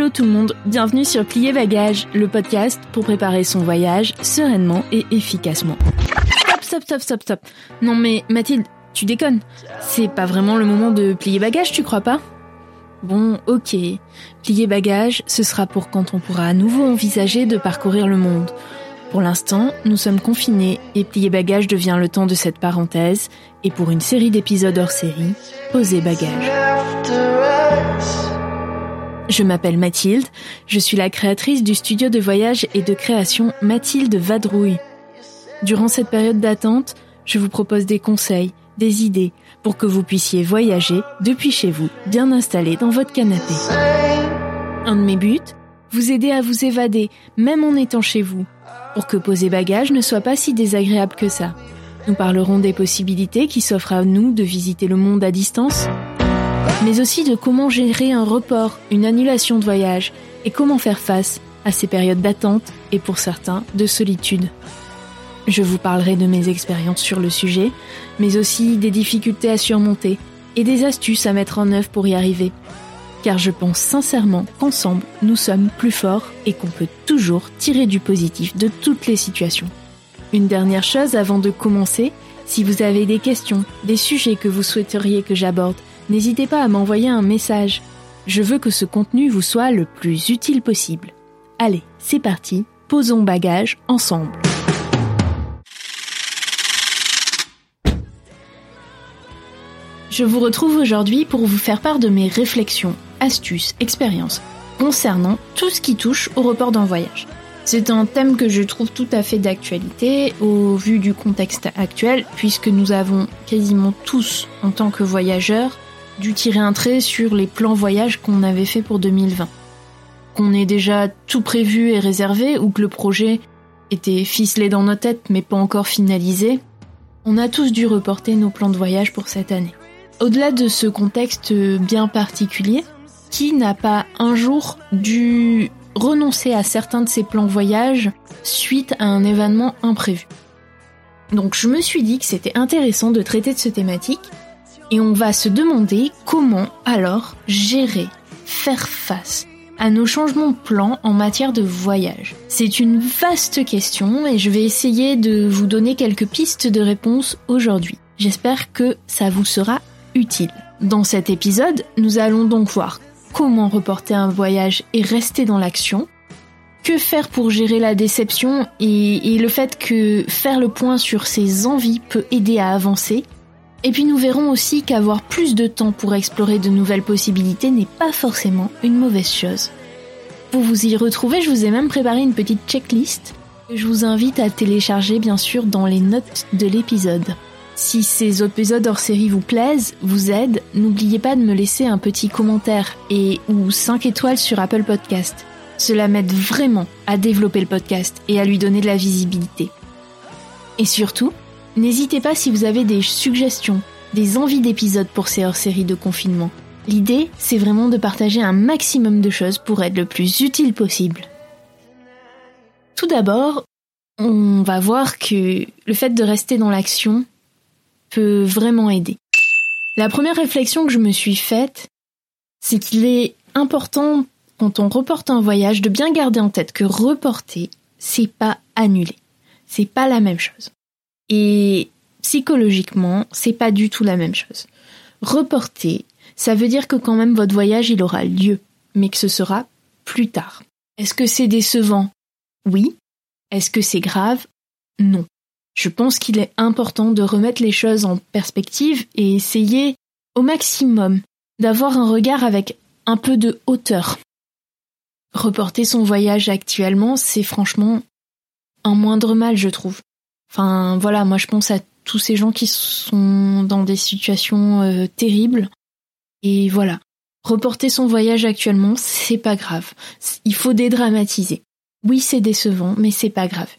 Hello tout le monde, bienvenue sur Plier Bagage, le podcast pour préparer son voyage sereinement et efficacement. Stop, stop, stop, stop, stop. Non mais Mathilde, tu déconnes. C'est pas vraiment le moment de plier bagage, tu crois pas? Bon, ok. Plier bagage, ce sera pour quand on pourra à nouveau envisager de parcourir le monde. Pour l'instant, nous sommes confinés et plier bagage devient le temps de cette parenthèse. Et pour une série d'épisodes hors série, poser bagage. Je m'appelle Mathilde, je suis la créatrice du studio de voyage et de création Mathilde Vadrouille. Durant cette période d'attente, je vous propose des conseils, des idées pour que vous puissiez voyager depuis chez vous, bien installé dans votre canapé. Un de mes buts, vous aider à vous évader, même en étant chez vous, pour que poser bagage ne soit pas si désagréable que ça. Nous parlerons des possibilités qui s'offrent à nous de visiter le monde à distance, mais aussi de comment gérer un report, une annulation de voyage, et comment faire face à ces périodes d'attente et pour certains de solitude. Je vous parlerai de mes expériences sur le sujet, mais aussi des difficultés à surmonter et des astuces à mettre en œuvre pour y arriver. Car je pense sincèrement qu'ensemble, nous sommes plus forts et qu'on peut toujours tirer du positif de toutes les situations. Une dernière chose avant de commencer, si vous avez des questions, des sujets que vous souhaiteriez que j'aborde, n'hésitez pas à m'envoyer un message. Je veux que ce contenu vous soit le plus utile possible. Allez, c'est parti, posons bagage ensemble. Je vous retrouve aujourd'hui pour vous faire part de mes réflexions, astuces, expériences concernant tout ce qui touche au report d'un voyage. C'est un thème que je trouve tout à fait d'actualité au vu du contexte actuel, puisque nous avons quasiment tous, en tant que voyageurs, dû tirer un trait sur les plans voyage qu'on avait fait pour 2020. Qu'on ait déjà tout prévu et réservé, ou que le projet était ficelé dans nos têtes mais pas encore finalisé, on a tous dû reporter nos plans de voyage pour cette année. Au-delà de ce contexte bien particulier, qui n'a pas un jour dû renoncer à certains de ses plans voyage suite à un événement imprévu? Donc je me suis dit que c'était intéressant de traiter de ce thématique et on va se demander comment alors gérer, faire face à nos changements de plans en matière de voyage. C'est une vaste question et je vais essayer de vous donner quelques pistes de réponse aujourd'hui. J'espère que ça vous sera utile. Dans cet épisode, nous allons donc voir comment reporter un voyage et rester dans l'action, que faire pour gérer la déception et, et, le fait que faire le point sur ses envies peut aider à avancer. Et puis nous verrons aussi qu'avoir plus de temps pour explorer de nouvelles possibilités n'est pas forcément une mauvaise chose. Pour vous y retrouver, je vous ai même préparé une petite checklist que je vous invite à télécharger bien sûr dans les notes de l'épisode. Si ces épisodes hors série vous plaisent, vous aident, n'oubliez pas de me laisser un petit commentaire et ou 5 étoiles sur Apple Podcast. Cela m'aide vraiment à développer le podcast et à lui donner de la visibilité. Et surtout, n'hésitez pas si vous avez des suggestions, des envies d'épisodes pour ces hors-séries de confinement. L'idée, c'est vraiment de partager un maximum de choses pour être le plus utile possible. Tout d'abord, on va voir que le fait de rester dans l'action peut vraiment aider. La première réflexion que je me suis faite, c'est qu'il est important quand on reporte un voyage de bien garder en tête que reporter, c'est pas annuler. C'est pas la même chose. Et psychologiquement, c'est pas du tout la même chose. Reporter, ça veut dire que quand même votre voyage il aura lieu, mais que ce sera plus tard. Est-ce que c'est décevant? Oui. Est-ce que c'est grave? Non. Je pense qu'il est important de remettre les choses en perspective et essayer au maximum d'avoir un regard avec un peu de hauteur. Reporter son voyage actuellement, c'est franchement un moindre mal, je trouve. Enfin voilà, moi je pense à tous ces gens qui sont dans des situations euh, terribles. Et voilà, reporter son voyage actuellement, c'est pas grave. Il faut dédramatiser. Oui, c'est décevant, mais c'est pas grave.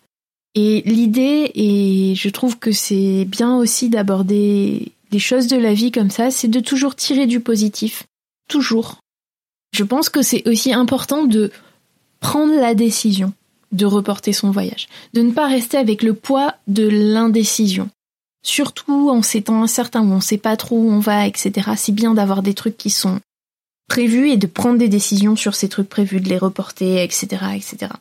Et l'idée, et je trouve que c'est bien aussi d'aborder les choses de la vie comme ça, c'est de toujours tirer du positif. Toujours. Je pense que c'est aussi important de prendre la décision de reporter son voyage, de ne pas rester avec le poids de l'indécision. Surtout en ces temps incertains où on sait pas trop où on va, etc. C'est bien d'avoir des trucs qui sont prévus et de prendre des décisions sur ces trucs prévus, de les reporter, etc., etc.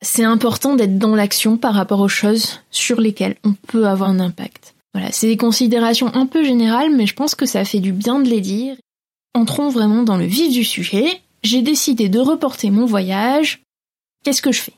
C'est important d'être dans l'action par rapport aux choses sur lesquelles on peut avoir un impact. Voilà, c'est des considérations un peu générales, mais je pense que ça fait du bien de les dire. Entrons vraiment dans le vif du sujet. J'ai décidé de reporter mon voyage. Qu'est-ce que je fais?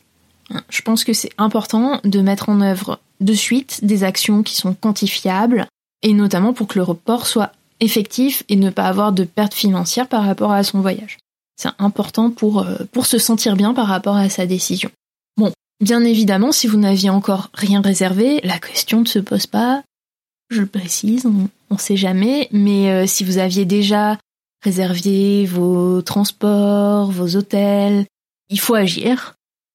Je pense que c'est important de mettre en œuvre de suite des actions qui sont quantifiables, et notamment pour que le report soit effectif et ne pas avoir de perte financière par rapport à son voyage. C'est important pour, euh, pour se sentir bien par rapport à sa décision. Bon, bien évidemment, si vous n'aviez encore rien réservé, la question ne se pose pas. Je le précise, on ne sait jamais, mais euh, si vous aviez déjà réservé vos transports, vos hôtels, il faut agir.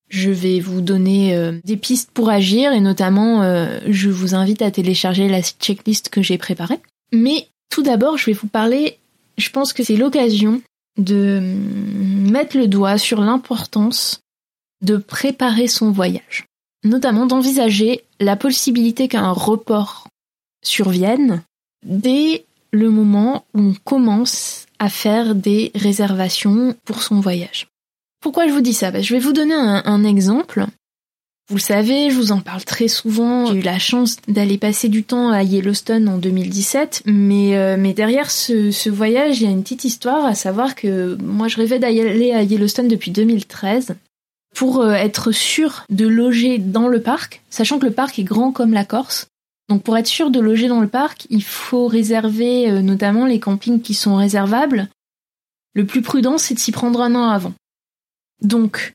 Je vais vous donner euh, des pistes pour agir et notamment euh, je vous invite à télécharger la checklist que j'ai préparée. Mais tout d'abord, je vais vous parler, je pense que c'est l'occasion de mettre le doigt sur l'importance de préparer son voyage. Notamment d'envisager la possibilité qu'un report survienne dès le moment où on commence à faire des réservations pour son voyage. Pourquoi je vous dis ça? Je vais vous donner un, exemple. Vous le savez, je vous en parle très souvent. J'ai eu la chance d'aller passer du temps à Yellowstone en 2017, mais, euh, mais derrière ce, voyage, il y a une petite histoire, à savoir que moi je rêvais d'aller à Yellowstone depuis 2013 pour euh, être sûr de loger dans le parc, sachant que le parc est grand comme la Corse. Donc pour être sûr de loger dans le parc, il faut réserver euh, notamment les campings qui sont réservables. Le plus prudent, c'est de s'y prendre un an avant. Donc,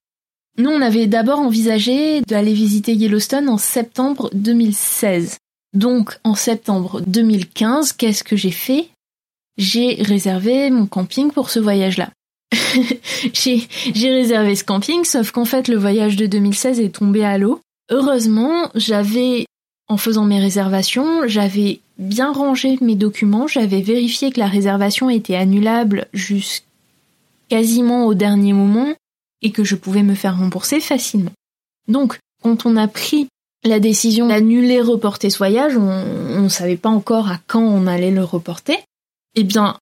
nous, on avait d'abord envisagé d'aller visiter Yellowstone en septembre 2016. Donc, en septembre 2015, qu'est-ce que j'ai fait? J'ai réservé mon camping pour ce voyage-là. j'ai réservé ce camping, sauf qu'en fait, le voyage de 2016 est tombé à l'eau. Heureusement, j'avais, en faisant mes réservations, j'avais bien rangé mes documents, j'avais vérifié que la réservation était annulable jusqu'à quasiment au dernier moment et que je pouvais me faire rembourser facilement. Donc, quand on a pris la décision d'annuler, reporter ce voyage, on ne savait pas encore à quand on allait le reporter, eh bien,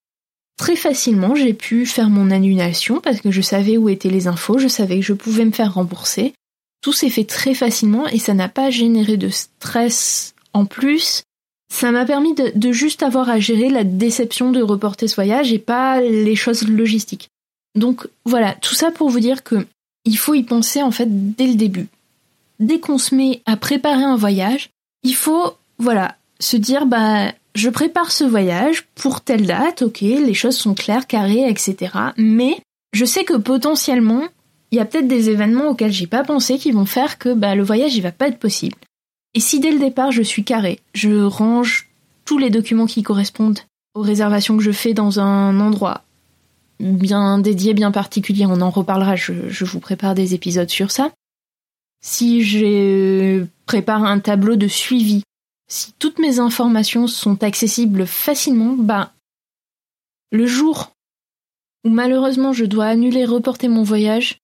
très facilement, j'ai pu faire mon annulation parce que je savais où étaient les infos, je savais que je pouvais me faire rembourser. Tout s'est fait très facilement et ça n'a pas généré de stress en plus. Ça m'a permis de, de, juste avoir à gérer la déception de reporter ce voyage et pas les choses logistiques. Donc voilà, tout ça pour vous dire que il faut y penser en fait dès le début. Dès qu'on se met à préparer un voyage, il faut voilà se dire bah je prépare ce voyage pour telle date, ok, les choses sont claires, carrées, etc. Mais je sais que potentiellement il y a peut-être des événements auxquels j'ai pas pensé qui vont faire que bah, le voyage il va pas être possible. Et si dès le départ je suis carré, je range tous les documents qui correspondent aux réservations que je fais dans un endroit, bien dédié, bien particulier. On en reparlera, je, vous prépare des épisodes sur ça. Si je prépare un tableau de suivi, si toutes mes informations sont accessibles facilement, bah, le jour où malheureusement je dois annuler, reporter mon voyage,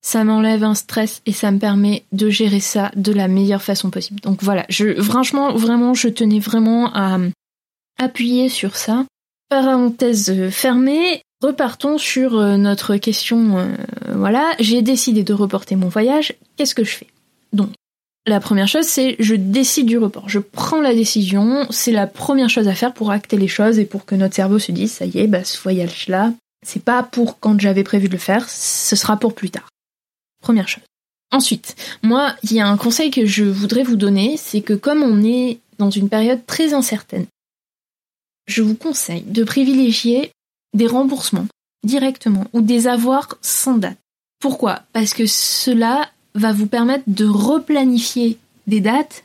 ça m'enlève un stress et ça me permet de gérer ça de la meilleure façon possible. Donc voilà, je, franchement, vraiment, je tenais vraiment à appuyer sur ça. Parenthèse fermée, Repartons sur euh, notre question. Euh, voilà, j'ai décidé de reporter mon voyage. Qu'est-ce que je fais? Donc, la première chose, c'est je décide du report. Je prends la décision. C'est la première chose à faire pour acter les choses et pour que notre cerveau se dise ça y est, bah, ce voyage-là, c'est pas pour quand j'avais prévu de le faire, ce sera pour plus tard. Première chose. Ensuite, moi, il y a un conseil que je voudrais vous donner, c'est que comme on est dans une période très incertaine, je vous conseille de privilégier des remboursements directement ou des avoirs sans date. Pourquoi? Parce que cela va vous permettre de replanifier des dates,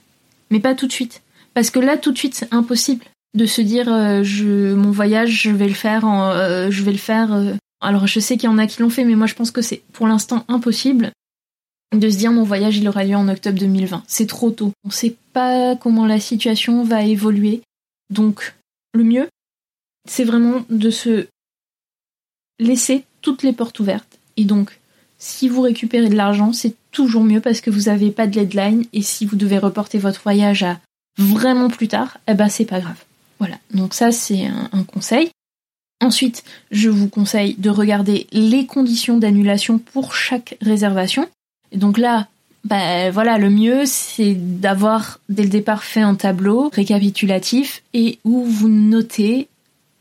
mais pas tout de suite. Parce que là, tout de suite, c'est impossible de se dire euh, mon voyage, je vais le faire euh, je vais le faire euh. alors je sais qu'il y en a qui l'ont fait mais moi je pense que c'est pour l'instant impossible de se dire mon voyage il aura lieu en octobre 2020. C'est trop tôt. On sait pas comment la situation va évoluer. Donc le mieux c'est vraiment de se laisser toutes les portes ouvertes et donc si vous récupérez de l'argent, c'est toujours mieux parce que vous n'avez pas de deadline et si vous devez reporter votre voyage à vraiment plus tard, eh ben c'est pas grave. Voilà, donc ça c'est un, conseil. Ensuite, je vous conseille de regarder les conditions d'annulation pour chaque réservation. Et donc là, bah voilà, le mieux c'est d'avoir dès le départ fait un tableau récapitulatif et où vous notez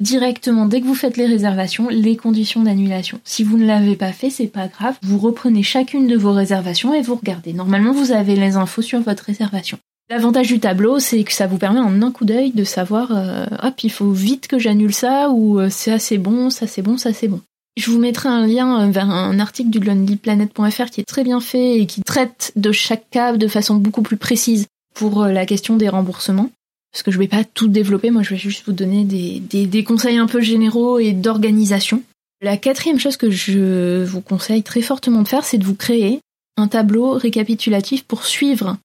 directement dès que vous faites les réservations les conditions d'annulation. Si vous ne l'avez pas fait, c'est pas grave, vous reprenez chacune de vos réservations et vous regardez. Normalement, vous avez les infos sur votre réservation. L'avantage du tableau, c'est que ça vous permet en un coup d'œil de savoir, euh, hop, il faut vite que j'annule ça, ou euh, c'est assez bon, ça c'est bon, ça c'est bon. Je vous mettrai un lien euh, vers un article du lonelyplanet.fr qui est très bien fait et qui traite de chaque cas de façon beaucoup plus précise pour la question des remboursements. Parce que je vais pas tout développer, moi je vais juste vous donner des, des conseils un peu généraux et d'organisation. La quatrième chose que je vous conseille très fortement de faire, c'est de vous créer un tableau récapitulatif pour suivre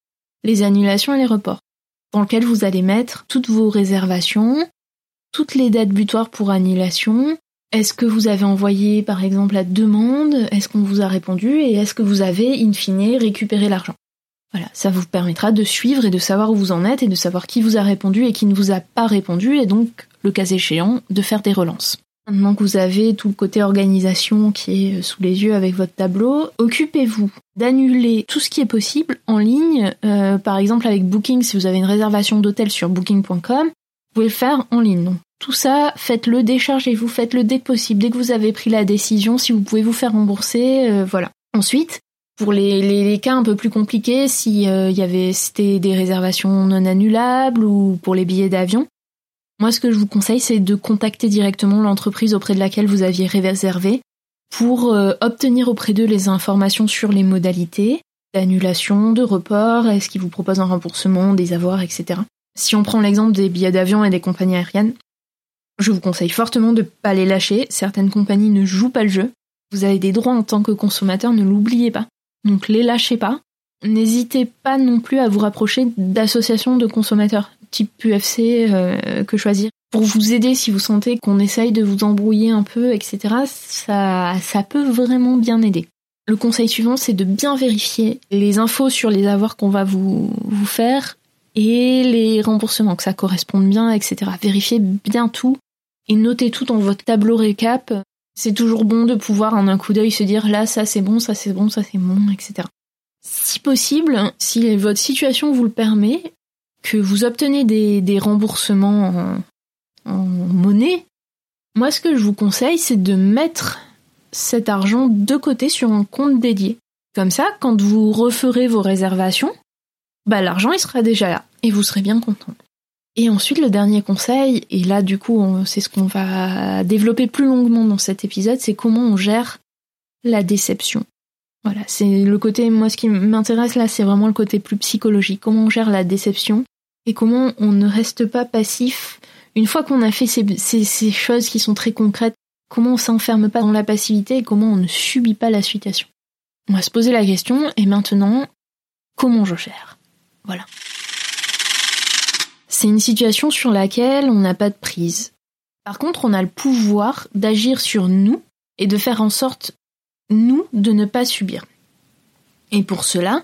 les annulations et les reports, dans lequel vous allez mettre toutes vos réservations, toutes les dates butoirs pour annulation, est-ce que vous avez envoyé par exemple la demande, est-ce qu'on vous a répondu et est-ce que vous avez in fine récupéré l'argent. Voilà, ça vous permettra de suivre et de savoir où vous en êtes et de savoir qui vous a répondu et qui ne vous a pas répondu et donc, le cas échéant, de faire des relances. Maintenant que vous avez tout le côté organisation qui est sous les yeux avec votre tableau, occupez-vous d'annuler tout ce qui est possible en ligne. Euh, par exemple avec Booking, si vous avez une réservation d'hôtel sur booking.com, vous pouvez le faire en ligne. Donc, tout ça, faites-le, déchargez-vous, faites-le dès que possible, dès que vous avez pris la décision, si vous pouvez vous faire rembourser, euh, voilà. Ensuite, pour les, les, cas un peu plus compliqués, si euh, y avait c'était des réservations non annulables ou pour les billets d'avion, moi, ce que je vous conseille, c'est de contacter directement l'entreprise auprès de laquelle vous aviez réservé pour euh, obtenir auprès d'eux les informations sur les modalités d'annulation, de report, est-ce qu'ils vous proposent un remboursement, des avoirs, etc. Si on prend l'exemple des billets d'avion et des compagnies aériennes, je vous conseille fortement de ne pas les lâcher. Certaines compagnies ne jouent pas le jeu. Vous avez des droits en tant que consommateur, ne l'oubliez pas. Donc les lâchez pas. N'hésitez pas non plus à vous rapprocher d'associations de consommateurs type UFC euh, que choisir pour vous aider si vous sentez qu'on essaye de vous embrouiller un peu, etc. Ça, ça peut vraiment bien aider. Le conseil suivant, c'est de bien vérifier les infos sur les avoirs qu'on va vous, vous faire et les remboursements, que ça corresponde bien, etc. Vérifiez bien tout et notez tout dans votre tableau récap. C'est toujours bon de pouvoir en un coup d'œil se dire là, ça c'est bon, ça c'est bon, ça c'est bon, etc. Si possible, si votre situation vous le permet, que vous obtenez des, remboursements en, monnaie, moi ce que je vous conseille, c'est de mettre cet argent de côté sur un compte dédié. Comme ça, quand vous referez vos réservations, bah l'argent il sera déjà là et vous serez bien content. Et ensuite le dernier conseil, et là du coup c'est ce qu'on va développer plus longuement dans cet épisode, c'est comment on gère la déception. Voilà, c'est le côté, moi ce qui m'intéresse là, c'est vraiment le côté plus psychologique. Comment on gère la déception et comment on ne reste pas passif une fois qu'on a fait ces, choses qui sont très concrètes, comment on s'enferme pas dans la passivité et comment on ne subit pas la situation. On va se poser la question et maintenant, comment je gère? Voilà. C'est une situation sur laquelle on n'a pas de prise. Par contre, on a le pouvoir d'agir sur nous et de faire en sorte, nous, de ne pas subir. Et pour cela,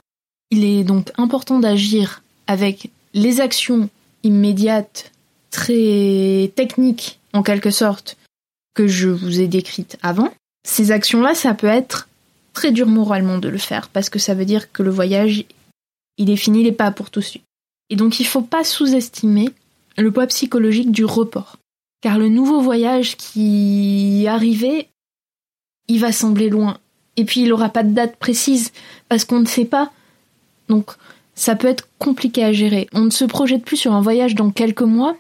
il est donc important d'agir avec les actions immédiates, très techniques en quelque sorte, que je vous ai décrites avant, ces actions-là, ça peut être très dur moralement de le faire, parce que ça veut dire que le voyage, il est fini, il n'est pas pour tout de suite. Et donc il ne faut pas sous-estimer le poids psychologique du report. Car le nouveau voyage qui arrivait, il va sembler loin. Et puis il n'aura pas de date précise, parce qu'on ne sait pas. Donc ça peut être compliqué à gérer. On ne se projette plus sur un voyage dans quelques mois,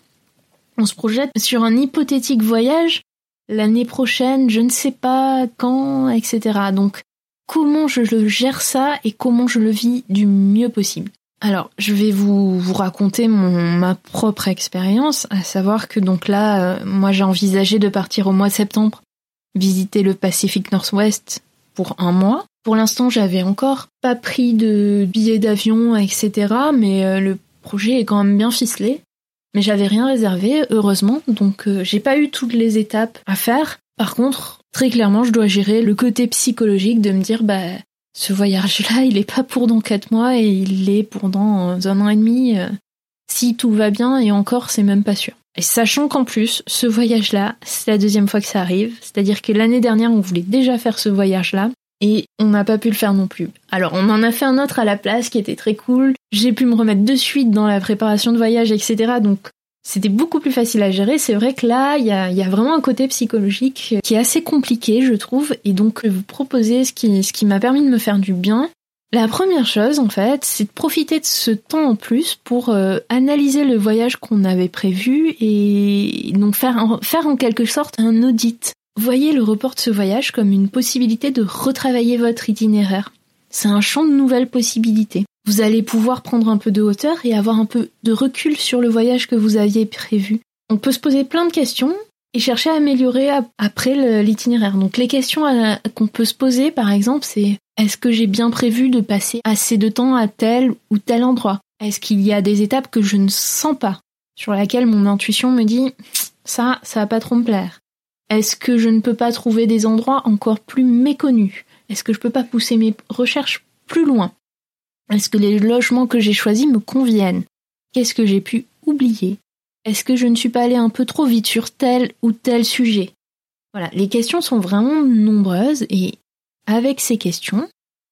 on se projette sur un hypothétique voyage l'année prochaine, je ne sais pas quand, etc. Donc comment je le gère ça et comment je le vis du mieux possible? Alors, je vais vous, raconter mon, ma propre expérience, à savoir que donc là, euh, moi j'ai envisagé de partir au mois de septembre, visiter le Pacific Northwest pour un mois. Pour l'instant, j'avais encore pas pris de billets d'avion, etc. Mais euh, le projet est quand même bien ficelé. Mais j'avais rien réservé, heureusement, donc euh, j'ai pas eu toutes les étapes à faire. Par contre, très clairement, je dois gérer le côté psychologique de me dire, bah, ce voyage-là, il est pas pour dans quatre mois et il est pour dans un an et demi. Euh, si tout va bien, et encore, c'est même pas sûr. Et sachant qu'en plus, ce voyage-là, c'est la deuxième fois que ça arrive, c'est-à-dire que l'année dernière, on voulait déjà faire ce voyage-là, et on n'a pas pu le faire non plus. Alors on en a fait un autre à la place qui était très cool. J'ai pu me remettre de suite dans la préparation de voyage, etc. Donc c'était beaucoup plus facile à gérer. C'est vrai que là, il y a, vraiment un côté psychologique qui est assez compliqué, je trouve. Et donc, je vais vous proposer ce qui, m'a permis de me faire du bien. La première chose, en fait, c'est de profiter de ce temps en plus pour euh, analyser le voyage qu'on avait prévu et donc faire en quelque sorte un audit Voyez le report de ce voyage comme une possibilité de retravailler votre itinéraire. C'est un champ de nouvelles possibilités. Vous allez pouvoir prendre un peu de hauteur et avoir un peu de recul sur le voyage que vous aviez prévu. On peut se poser plein de questions et chercher à améliorer après l'itinéraire. Donc les questions qu'on peut se poser par exemple c'est est-ce que j'ai bien prévu de passer assez de temps à tel ou tel endroit? Est-ce qu'il y a des étapes que je ne sens pas? Sur laquelle mon intuition me dit ça, ça va pas trop me plaire. Est-ce que je ne peux pas trouver des endroits encore plus méconnus? Est-ce que je peux pas pousser mes recherches plus loin? Est-ce que les logements que j'ai choisis me conviennent? Qu'est-ce que j'ai pu oublier? Est-ce que je ne suis pas allé un peu trop vite sur tel ou tel sujet? Voilà, les questions sont vraiment nombreuses et avec ces questions,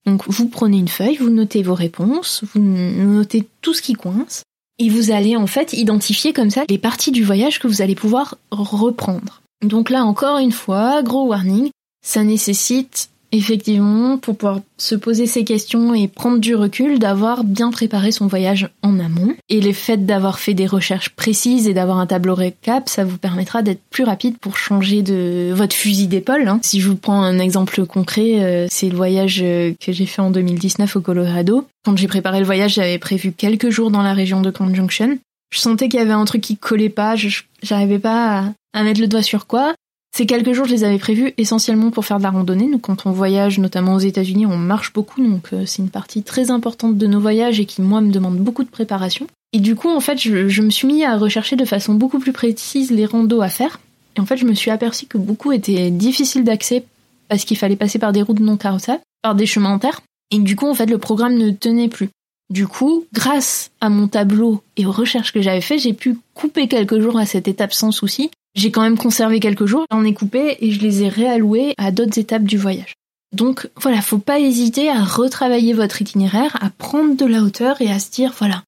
donc vous prenez une feuille, vous notez vos réponses, vous notez tout ce qui coince et vous allez en fait identifier comme ça les parties du voyage que vous allez pouvoir reprendre. Donc là encore une fois, gros warning, ça nécessite effectivement, pour pouvoir se poser ces questions et prendre du recul, d'avoir bien préparé son voyage en amont. Et le fait d'avoir fait des recherches précises et d'avoir un tableau récap, ça vous permettra d'être plus rapide pour changer de votre fusil d'épaule. Hein. Si je vous prends un exemple concret, euh, c'est le voyage euh, que j'ai fait en 2019 au Colorado. Quand j'ai préparé le voyage, j'avais prévu quelques jours dans la région de Conjunction. Je sentais qu'il y avait un truc qui collait pas, j'arrivais pas à mettre le doigt sur quoi. Ces quelques jours, je les avais prévus essentiellement pour faire de la randonnée. Donc, quand on voyage, notamment aux États-Unis, on marche beaucoup, donc euh, c'est une partie très importante de nos voyages et qui, moi, me demande beaucoup de préparation. Et du coup, en fait, je, me suis mis à rechercher de façon beaucoup plus précise les randos à faire. Et en fait, je me suis aperçu que beaucoup étaient difficiles d'accès parce qu'il fallait passer par des routes non carrossables, par des chemins en terre. Et du coup, en fait, le programme ne tenait plus. Du coup, grâce à mon tableau et aux recherches que j'avais fait, j'ai pu couper quelques jours à cette étape sans souci j'ai quand même conservé quelques jours, j'en ai coupé et je les ai réalloués à d'autres étapes du voyage. Donc voilà, faut pas hésiter à retravailler votre itinéraire, à prendre de la hauteur et à se dire voilà,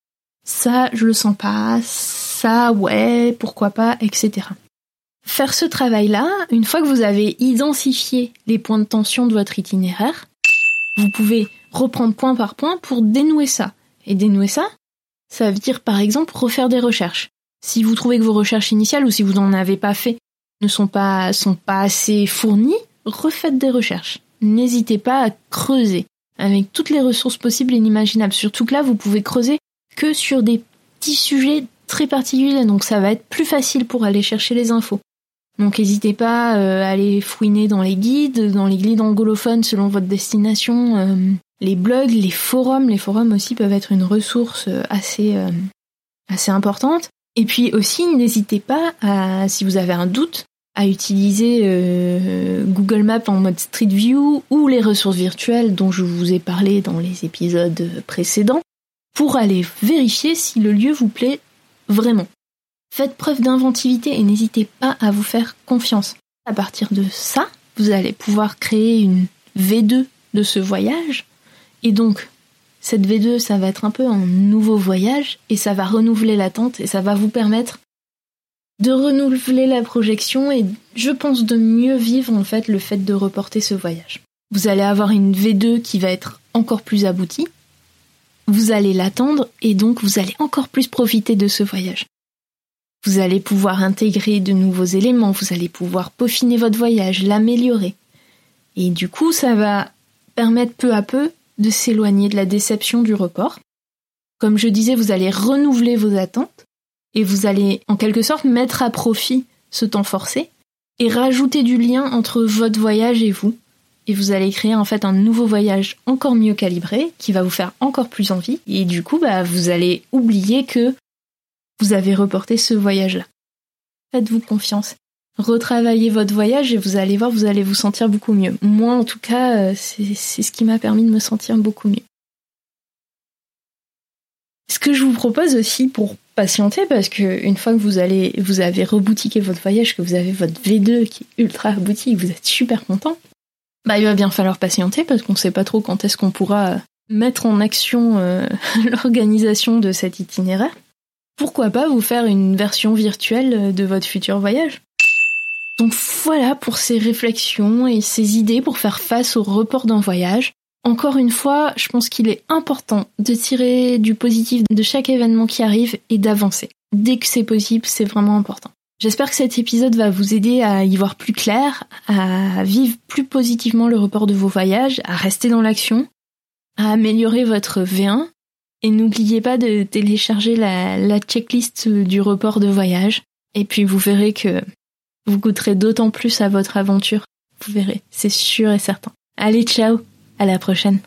ça je le sens pas, ça ouais, pourquoi pas, etc. Faire ce travail-là, une fois que vous avez identifié les points de tension de votre itinéraire, vous pouvez reprendre point par point pour dénouer ça. Et dénouer ça, ça veut dire par exemple refaire des recherches. Si vous trouvez que vos recherches initiales ou si vous n'en avez pas fait ne sont pas, sont pas assez fournies, refaites des recherches. N'hésitez pas à creuser avec toutes les ressources possibles et inimaginables. Surtout que là, vous pouvez creuser que sur des petits sujets très particuliers, donc ça va être plus facile pour aller chercher les infos. Donc n'hésitez pas euh, à aller fouiner dans les guides, dans les guides anglophones selon votre destination, euh, les blogs, les forums. Les forums aussi peuvent être une ressource euh, assez, assez importante. Et puis aussi, n'hésitez pas si vous avez un doute, à utiliser euh, Google Maps en mode Street View ou les ressources virtuelles dont je vous ai parlé dans les épisodes précédents pour aller vérifier si le lieu vous plaît vraiment. Faites preuve d'inventivité et n'hésitez pas à vous faire confiance. À partir de ça, vous allez pouvoir créer une V2 de ce voyage et donc cette V2, ça va être un peu un nouveau voyage et ça va renouveler l'attente et ça va vous permettre de renouveler la projection et je pense de mieux vivre en fait le fait de reporter ce voyage. Vous allez avoir une V2 qui va être encore plus aboutie. Vous allez l'attendre et donc vous allez encore plus profiter de ce voyage. Vous allez pouvoir intégrer de nouveaux éléments, vous allez pouvoir peaufiner votre voyage, l'améliorer. Et du coup, ça va permettre peu à peu de s'éloigner de la déception du report. Comme je disais, vous allez renouveler vos attentes et vous allez en quelque sorte mettre à profit ce temps forcé et rajouter du lien entre votre voyage et vous. Et vous allez créer en fait un nouveau voyage encore mieux calibré qui va vous faire encore plus envie. Et du coup, bah, vous allez oublier que vous avez reporté ce voyage-là. Faites-vous confiance. Retravaillez votre voyage et vous allez voir, vous allez vous sentir beaucoup mieux. Moi, en tout cas, euh, c'est ce qui m'a permis de me sentir beaucoup mieux. Ce que je vous propose aussi pour patienter, parce que une fois que vous allez, vous avez reboutiqué votre voyage, que vous avez votre V2 qui est ultra boutique, vous êtes super content, bah il va bien falloir patienter parce qu'on sait pas trop quand est-ce qu'on pourra mettre en action euh, l'organisation de cet itinéraire. Pourquoi pas vous faire une version virtuelle de votre futur voyage? Donc voilà pour ces réflexions et ces idées pour faire face au report d'un voyage. Encore une fois, je pense qu'il est important de tirer du positif de chaque événement qui arrive et d'avancer. Dès que c'est possible, c'est vraiment important. J'espère que cet épisode va vous aider à y voir plus clair, à vivre plus positivement le report de vos voyages, à rester dans l'action, à améliorer votre V1. Et n'oubliez pas de télécharger la, checklist du report de voyage. Et puis vous verrez que vous goûterez d'autant plus à votre aventure. Vous verrez, c'est sûr et certain. Allez, ciao à la prochaine.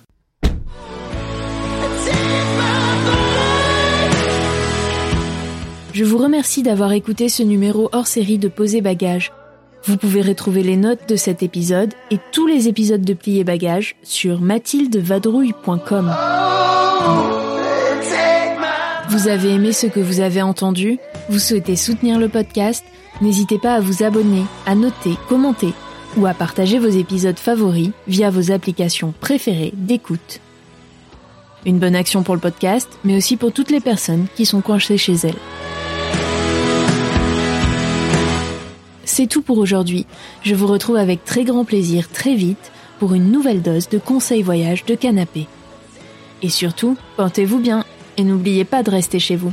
Je vous remercie d'avoir écouté ce numéro hors série de Poser Bagages. Vous pouvez retrouver les notes de cet épisode et tous les épisodes de Plier Bagages sur mathildevadrouille.com. Vous avez aimé ce que vous avez entendu? Vous souhaitez soutenir le podcast? N'hésitez pas à vous abonner, à noter, commenter ou à partager vos épisodes favoris via vos applications préférées d'écoute. Une bonne action pour le podcast, mais aussi pour toutes les personnes qui sont coincées chez elles. C'est tout pour aujourd'hui. Je vous retrouve avec très grand plaisir très vite pour une nouvelle dose de conseils voyage de canapé. Et surtout, portez-vous bien et n'oubliez pas de rester chez vous.